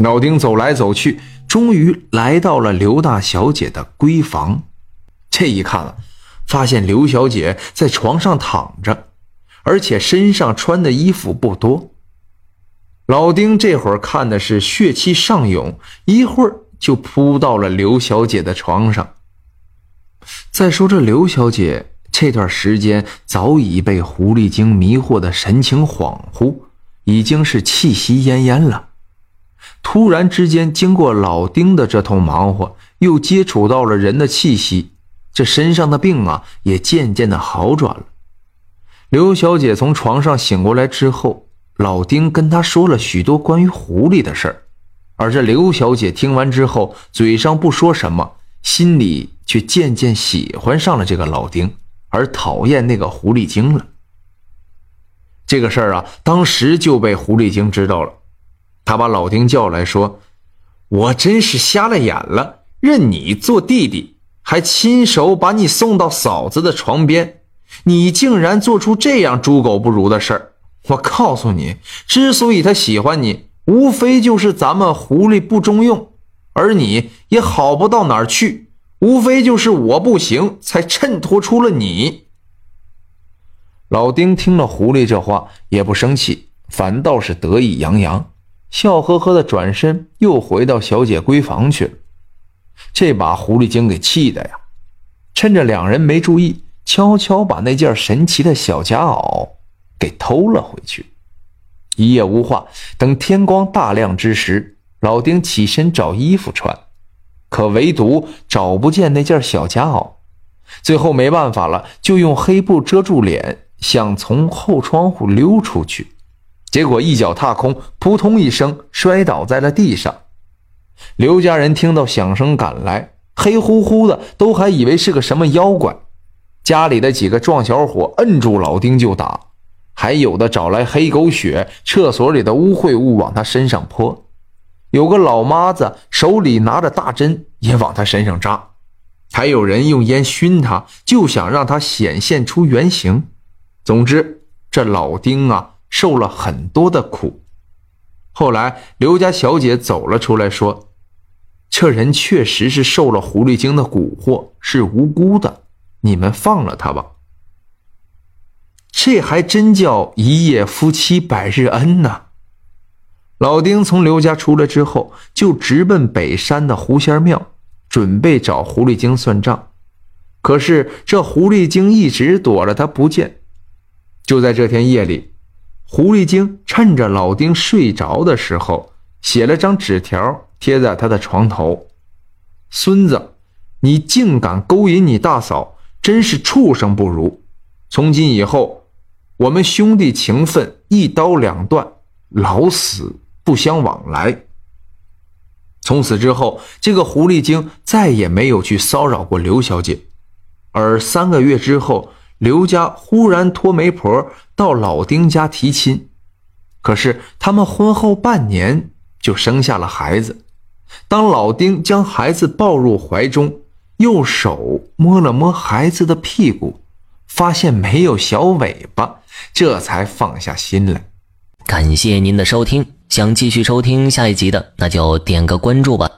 老丁走来走去，终于来到了刘大小姐的闺房。这一看啊，发现刘小姐在床上躺着，而且身上穿的衣服不多。老丁这会儿看的是血气上涌，一会儿就扑到了刘小姐的床上。再说这刘小姐这段时间早已被狐狸精迷惑的神情恍惚，已经是气息奄奄了。突然之间，经过老丁的这通忙活，又接触到了人的气息，这身上的病啊也渐渐的好转了。刘小姐从床上醒过来之后，老丁跟她说了许多关于狐狸的事儿，而这刘小姐听完之后，嘴上不说什么，心里却渐渐喜欢上了这个老丁，而讨厌那个狐狸精了。这个事儿啊，当时就被狐狸精知道了。他把老丁叫来说：“我真是瞎了眼了，认你做弟弟，还亲手把你送到嫂子的床边，你竟然做出这样猪狗不如的事儿！我告诉你，之所以他喜欢你，无非就是咱们狐狸不中用，而你也好不到哪儿去，无非就是我不行，才衬托出了你。”老丁听了狐狸这话，也不生气，反倒是得意洋洋。笑呵呵的转身，又回到小姐闺房去了。这把狐狸精给气的呀！趁着两人没注意，悄悄把那件神奇的小夹袄给偷了回去。一夜无话，等天光大亮之时，老丁起身找衣服穿，可唯独找不见那件小夹袄。最后没办法了，就用黑布遮住脸，想从后窗户溜出去。结果一脚踏空，扑通一声摔倒在了地上。刘家人听到响声赶来，黑乎乎的，都还以为是个什么妖怪。家里的几个壮小伙摁住老丁就打，还有的找来黑狗血，厕所里的污秽物往他身上泼。有个老妈子手里拿着大针也往他身上扎，还有人用烟熏他，就想让他显现出原形。总之，这老丁啊。受了很多的苦，后来刘家小姐走了出来，说：“这人确实是受了狐狸精的蛊惑，是无辜的，你们放了他吧。”这还真叫一夜夫妻百日恩呐！老丁从刘家出来之后，就直奔北山的狐仙庙，准备找狐狸精算账。可是这狐狸精一直躲着他不见。就在这天夜里。狐狸精趁着老丁睡着的时候，写了张纸条贴在他的床头：“孙子，你竟敢勾引你大嫂，真是畜生不如！从今以后，我们兄弟情分一刀两断，老死不相往来。”从此之后，这个狐狸精再也没有去骚扰过刘小姐。而三个月之后，刘家忽然托媒婆到老丁家提亲，可是他们婚后半年就生下了孩子。当老丁将孩子抱入怀中，用手摸了摸孩子的屁股，发现没有小尾巴，这才放下心来。感谢您的收听，想继续收听下一集的，那就点个关注吧。